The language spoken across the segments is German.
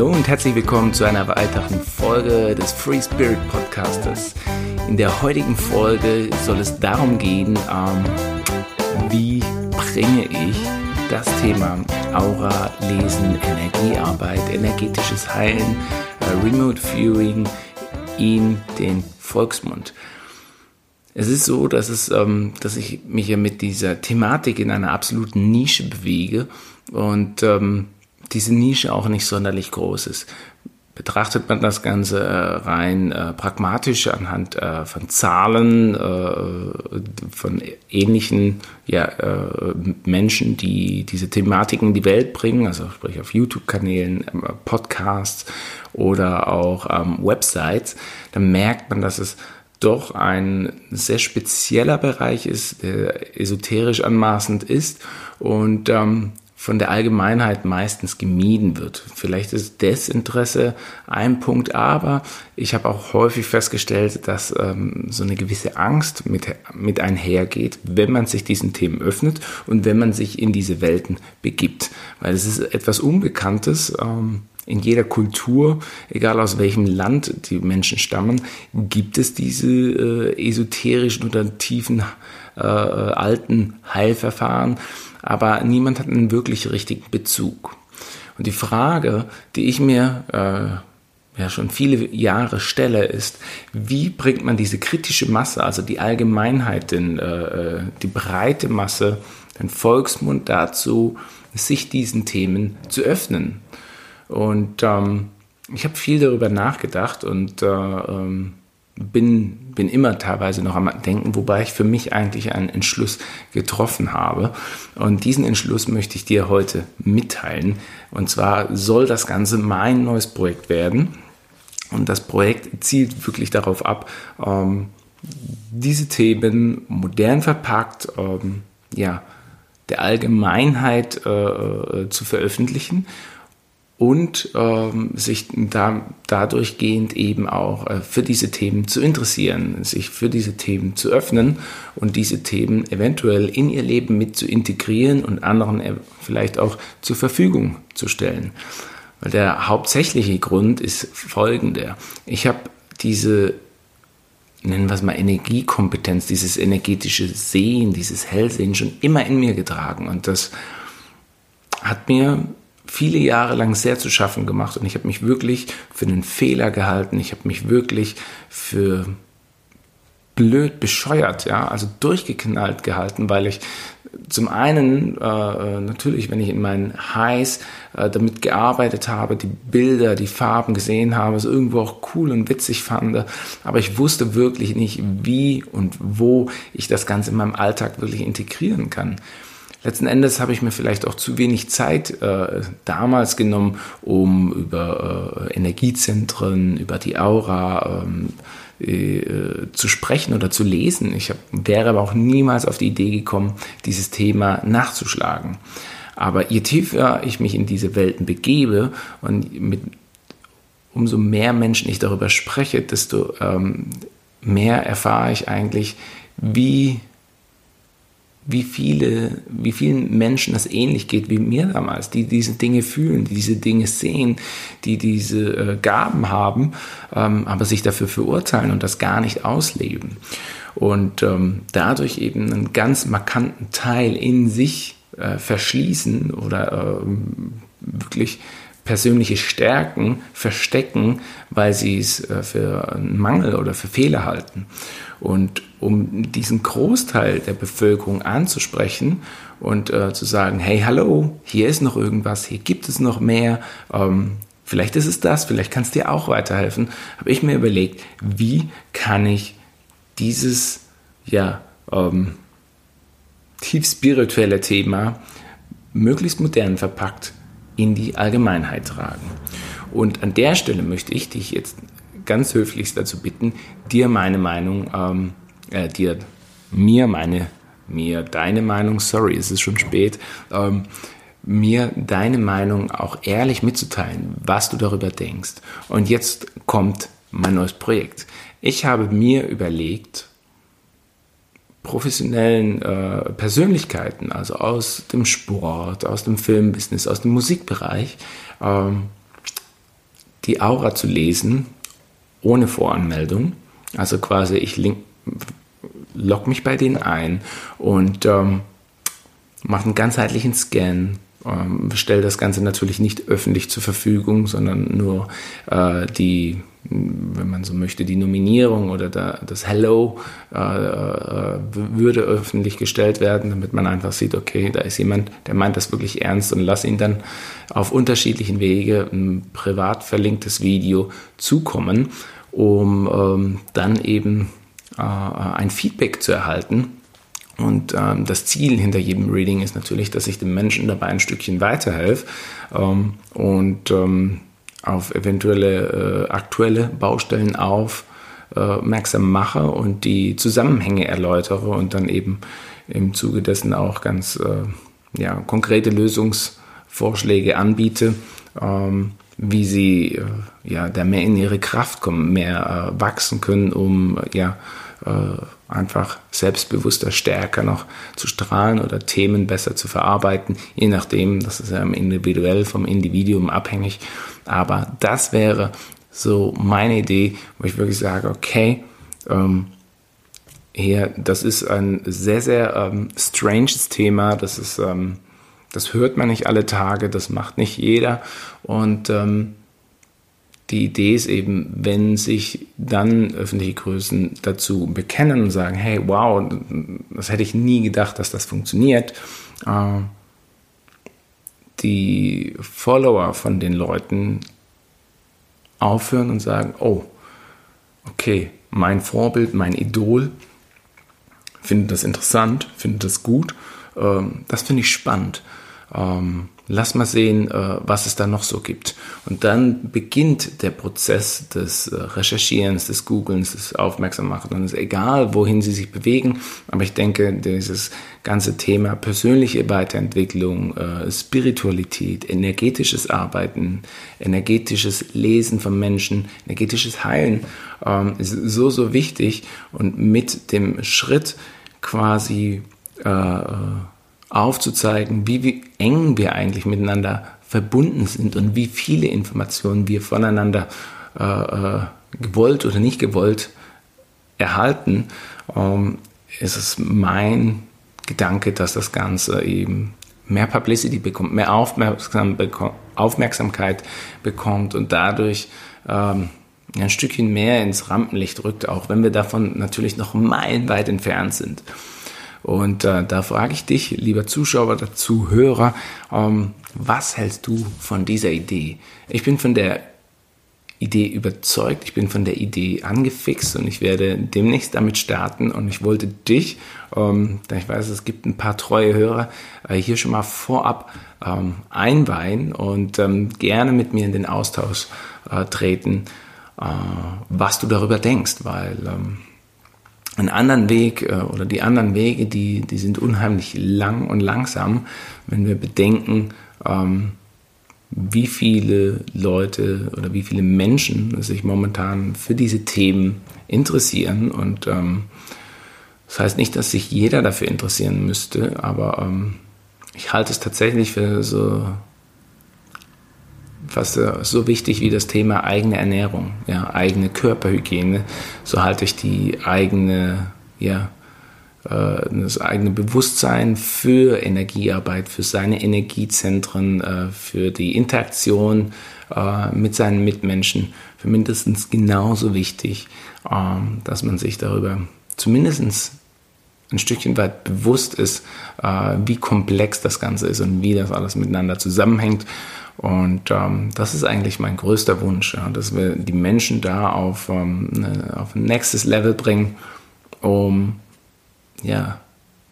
Hallo und herzlich willkommen zu einer weiteren Folge des Free Spirit Podcasters. In der heutigen Folge soll es darum gehen, ähm, wie bringe ich das Thema Aura, Lesen, Energiearbeit, energetisches Heilen, äh, Remote Viewing in den Volksmund. Es ist so, dass, es, ähm, dass ich mich ja mit dieser Thematik in einer absoluten Nische bewege und ähm, diese Nische auch nicht sonderlich groß ist. Betrachtet man das Ganze äh, rein äh, pragmatisch anhand äh, von Zahlen, von ähnlichen äh, Menschen, die diese Thematiken in die Welt bringen, also sprich auf YouTube-Kanälen, ähm, Podcasts oder auch ähm, Websites, dann merkt man, dass es doch ein sehr spezieller Bereich ist, der esoterisch anmaßend ist und ähm, von der Allgemeinheit meistens gemieden wird. Vielleicht ist Desinteresse ein Punkt, aber ich habe auch häufig festgestellt, dass ähm, so eine gewisse Angst mit, mit einhergeht, wenn man sich diesen Themen öffnet und wenn man sich in diese Welten begibt. Weil es ist etwas Unbekanntes. Ähm, in jeder Kultur, egal aus welchem Land die Menschen stammen, gibt es diese äh, esoterischen oder tiefen äh, alten Heilverfahren aber niemand hat einen wirklich richtigen Bezug. Und die Frage, die ich mir äh, ja schon viele Jahre stelle, ist, wie bringt man diese kritische Masse, also die Allgemeinheit, den, äh, die breite Masse, den Volksmund dazu, sich diesen Themen zu öffnen. Und ähm, ich habe viel darüber nachgedacht und äh, ähm, bin, bin immer teilweise noch am Denken, wobei ich für mich eigentlich einen Entschluss getroffen habe. Und diesen Entschluss möchte ich dir heute mitteilen. Und zwar soll das Ganze mein neues Projekt werden. Und das Projekt zielt wirklich darauf ab, ähm, diese Themen modern verpackt, ähm, ja, der Allgemeinheit äh, äh zu veröffentlichen und ähm, sich da, dadurch gehend eben auch äh, für diese Themen zu interessieren, sich für diese Themen zu öffnen und diese Themen eventuell in ihr Leben mit zu integrieren und anderen vielleicht auch zur Verfügung zu stellen. Weil der hauptsächliche Grund ist folgender. Ich habe diese, nennen wir es mal Energiekompetenz, dieses energetische Sehen, dieses Hellsehen schon immer in mir getragen und das hat mir viele Jahre lang sehr zu schaffen gemacht und ich habe mich wirklich für einen Fehler gehalten. Ich habe mich wirklich für blöd bescheuert, ja, also durchgeknallt gehalten, weil ich zum einen äh, äh, natürlich, wenn ich in meinen Highs äh, damit gearbeitet habe, die Bilder, die Farben gesehen habe, es irgendwo auch cool und witzig fand, aber ich wusste wirklich nicht, wie und wo ich das Ganze in meinem Alltag wirklich integrieren kann letzten Endes habe ich mir vielleicht auch zu wenig Zeit äh, damals genommen, um über äh, Energiezentren, über die Aura ähm, äh, zu sprechen oder zu lesen. Ich hab, wäre aber auch niemals auf die Idee gekommen, dieses Thema nachzuschlagen. Aber je tiefer ich mich in diese Welten begebe und mit umso mehr Menschen ich darüber spreche, desto ähm, mehr erfahre ich eigentlich, wie wie viele, wie vielen Menschen das ähnlich geht wie mir damals, die diese Dinge fühlen, die diese Dinge sehen, die diese äh, Gaben haben, ähm, aber sich dafür verurteilen und das gar nicht ausleben. Und ähm, dadurch eben einen ganz markanten Teil in sich äh, verschließen oder äh, wirklich persönliche Stärken verstecken, weil sie es äh, für einen Mangel oder für Fehler halten. Und um diesen Großteil der Bevölkerung anzusprechen und äh, zu sagen, hey, hallo, hier ist noch irgendwas, hier gibt es noch mehr, ähm, vielleicht ist es das, vielleicht kann es dir auch weiterhelfen, habe ich mir überlegt, wie kann ich dieses, ja, ähm, tief spirituelle Thema möglichst modern verpackt in die Allgemeinheit tragen. Und an der Stelle möchte ich dich jetzt ganz höflichst dazu bitten, dir meine Meinung, ähm, äh, dir, mir meine, mir deine Meinung, sorry, es ist schon spät, ähm, mir deine Meinung auch ehrlich mitzuteilen, was du darüber denkst. Und jetzt kommt mein neues Projekt. Ich habe mir überlegt, professionellen äh, Persönlichkeiten, also aus dem Sport, aus dem Filmbusiness, aus dem Musikbereich, ähm, die Aura zu lesen, ohne Voranmeldung. Also quasi, ich link, log mich bei denen ein und ähm, mache einen ganzheitlichen Scan ähm, stelle das Ganze natürlich nicht öffentlich zur Verfügung, sondern nur äh, die, wenn man so möchte, die Nominierung oder da, das Hello äh, äh, würde öffentlich gestellt werden, damit man einfach sieht, okay, da ist jemand, der meint das wirklich ernst und lass ihn dann auf unterschiedlichen Wege ein privat verlinktes Video zukommen, um ähm, dann eben äh, ein Feedback zu erhalten und ähm, das Ziel hinter jedem Reading ist natürlich, dass ich dem Menschen dabei ein Stückchen weiterhelfe ähm, und ähm, auf eventuelle äh, aktuelle Baustellen aufmerksam äh, mache und die Zusammenhänge erläutere und dann eben im Zuge dessen auch ganz äh, ja, konkrete Lösungsvorschläge anbiete, ähm, wie sie äh, ja, da mehr in ihre Kraft kommen, mehr äh, wachsen können, um ja, äh, einfach selbstbewusster, stärker noch zu strahlen oder Themen besser zu verarbeiten, je nachdem, das ist ja individuell vom Individuum abhängig. Aber das wäre so meine Idee, wo ich wirklich sage, okay, ähm, hier, das ist ein sehr, sehr ähm, stranges Thema, das ist, ähm, das hört man nicht alle Tage, das macht nicht jeder und ähm, die Idee ist eben, wenn sich dann öffentliche Größen dazu bekennen und sagen, hey, wow, das hätte ich nie gedacht, dass das funktioniert, äh, die Follower von den Leuten aufhören und sagen, oh, okay, mein Vorbild, mein Idol findet das interessant, findet das gut, ähm, das finde ich spannend. Ähm, lass mal sehen, äh, was es da noch so gibt. Und dann beginnt der Prozess des äh, Recherchierens, des Googlens, des Aufmerksammachens. Und es ist egal, wohin Sie sich bewegen, aber ich denke, dieses ganze Thema persönliche Weiterentwicklung, äh, Spiritualität, energetisches Arbeiten, energetisches Lesen von Menschen, energetisches Heilen ähm, ist so, so wichtig. Und mit dem Schritt quasi aufzuzeigen, wie, wie eng wir eigentlich miteinander verbunden sind und wie viele Informationen wir voneinander äh, äh, gewollt oder nicht gewollt erhalten, ähm, ist es mein Gedanke, dass das Ganze eben mehr Publicity bekommt, mehr Aufmerksam beko Aufmerksamkeit bekommt und dadurch ähm, ein Stückchen mehr ins Rampenlicht rückt, auch wenn wir davon natürlich noch meilenweit entfernt sind. Und äh, da frage ich dich, lieber Zuschauer oder Zuhörer, ähm, was hältst du von dieser Idee? Ich bin von der Idee überzeugt, ich bin von der Idee angefixt und ich werde demnächst damit starten und ich wollte dich, ähm, da ich weiß, es gibt ein paar treue Hörer, äh, hier schon mal vorab ähm, einweihen und ähm, gerne mit mir in den Austausch äh, treten, äh, was du darüber denkst, weil ähm, einen anderen Weg äh, oder die anderen Wege, die, die sind unheimlich lang und langsam, wenn wir bedenken, ähm, wie viele Leute oder wie viele Menschen sich momentan für diese Themen interessieren. Und ähm, das heißt nicht, dass sich jeder dafür interessieren müsste, aber ähm, ich halte es tatsächlich für so fast so wichtig wie das Thema eigene Ernährung, ja, eigene Körperhygiene. So halte ich die eigene, ja, äh, das eigene Bewusstsein für Energiearbeit, für seine Energiezentren, äh, für die Interaktion äh, mit seinen Mitmenschen für mindestens genauso wichtig, ähm, dass man sich darüber zumindest ein Stückchen weit bewusst ist, wie komplex das Ganze ist und wie das alles miteinander zusammenhängt und ähm, das ist eigentlich mein größter Wunsch, ja, dass wir die Menschen da auf, ähm, ne, auf ein nächstes Level bringen, um ja,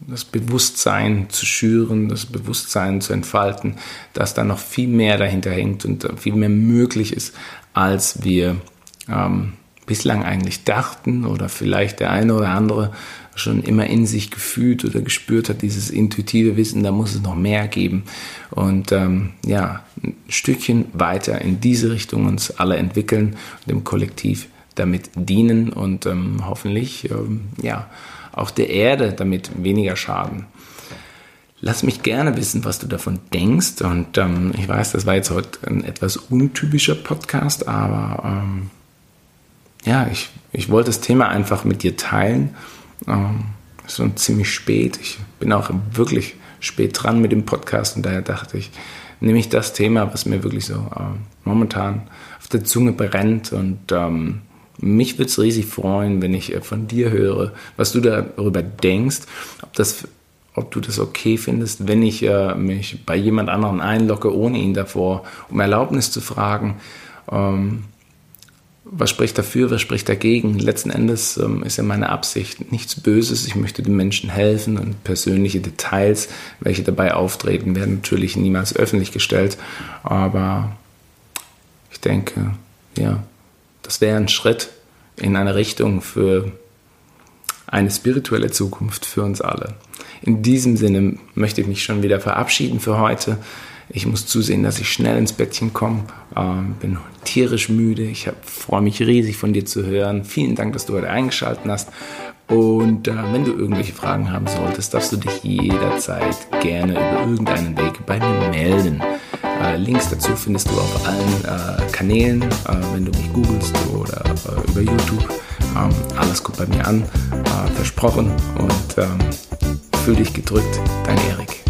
das Bewusstsein zu schüren, das Bewusstsein zu entfalten, dass da noch viel mehr dahinter hängt und viel mehr möglich ist, als wir ähm, bislang eigentlich dachten oder vielleicht der eine oder andere schon immer in sich gefühlt oder gespürt hat, dieses intuitive Wissen, da muss es noch mehr geben. Und ähm, ja, ein Stückchen weiter in diese Richtung uns alle entwickeln und dem Kollektiv damit dienen und ähm, hoffentlich ähm, ja, auch der Erde damit weniger schaden. lass mich gerne wissen, was du davon denkst. Und ähm, ich weiß, das war jetzt heute ein etwas untypischer Podcast, aber ähm, ja, ich, ich wollte das Thema einfach mit dir teilen. Ähm, schon ziemlich spät. Ich bin auch wirklich spät dran mit dem Podcast und daher dachte ich, nehme ich das Thema, was mir wirklich so äh, momentan auf der Zunge brennt und ähm, mich würde es riesig freuen, wenn ich äh, von dir höre, was du darüber denkst, ob, das, ob du das okay findest, wenn ich äh, mich bei jemand anderem einlogge, ohne ihn davor um Erlaubnis zu fragen. Ähm, was spricht dafür, was spricht dagegen? Letzten Endes ähm, ist ja meine Absicht nichts Böses. Ich möchte den Menschen helfen und persönliche Details, welche dabei auftreten, werden natürlich niemals öffentlich gestellt. Aber ich denke, ja, das wäre ein Schritt in eine Richtung für eine spirituelle Zukunft für uns alle. In diesem Sinne möchte ich mich schon wieder verabschieden für heute. Ich muss zusehen, dass ich schnell ins Bettchen komme. Ähm, bin tierisch müde. Ich freue mich riesig von dir zu hören. Vielen Dank, dass du heute eingeschaltet hast. Und äh, wenn du irgendwelche Fragen haben solltest, darfst du dich jederzeit gerne über irgendeinen Weg bei mir melden. Äh, Links dazu findest du auf allen äh, Kanälen, äh, wenn du mich googelst oder äh, über YouTube. Ähm, alles kommt bei mir an, äh, versprochen. Und ähm, fühl dich gedrückt, dein Erik.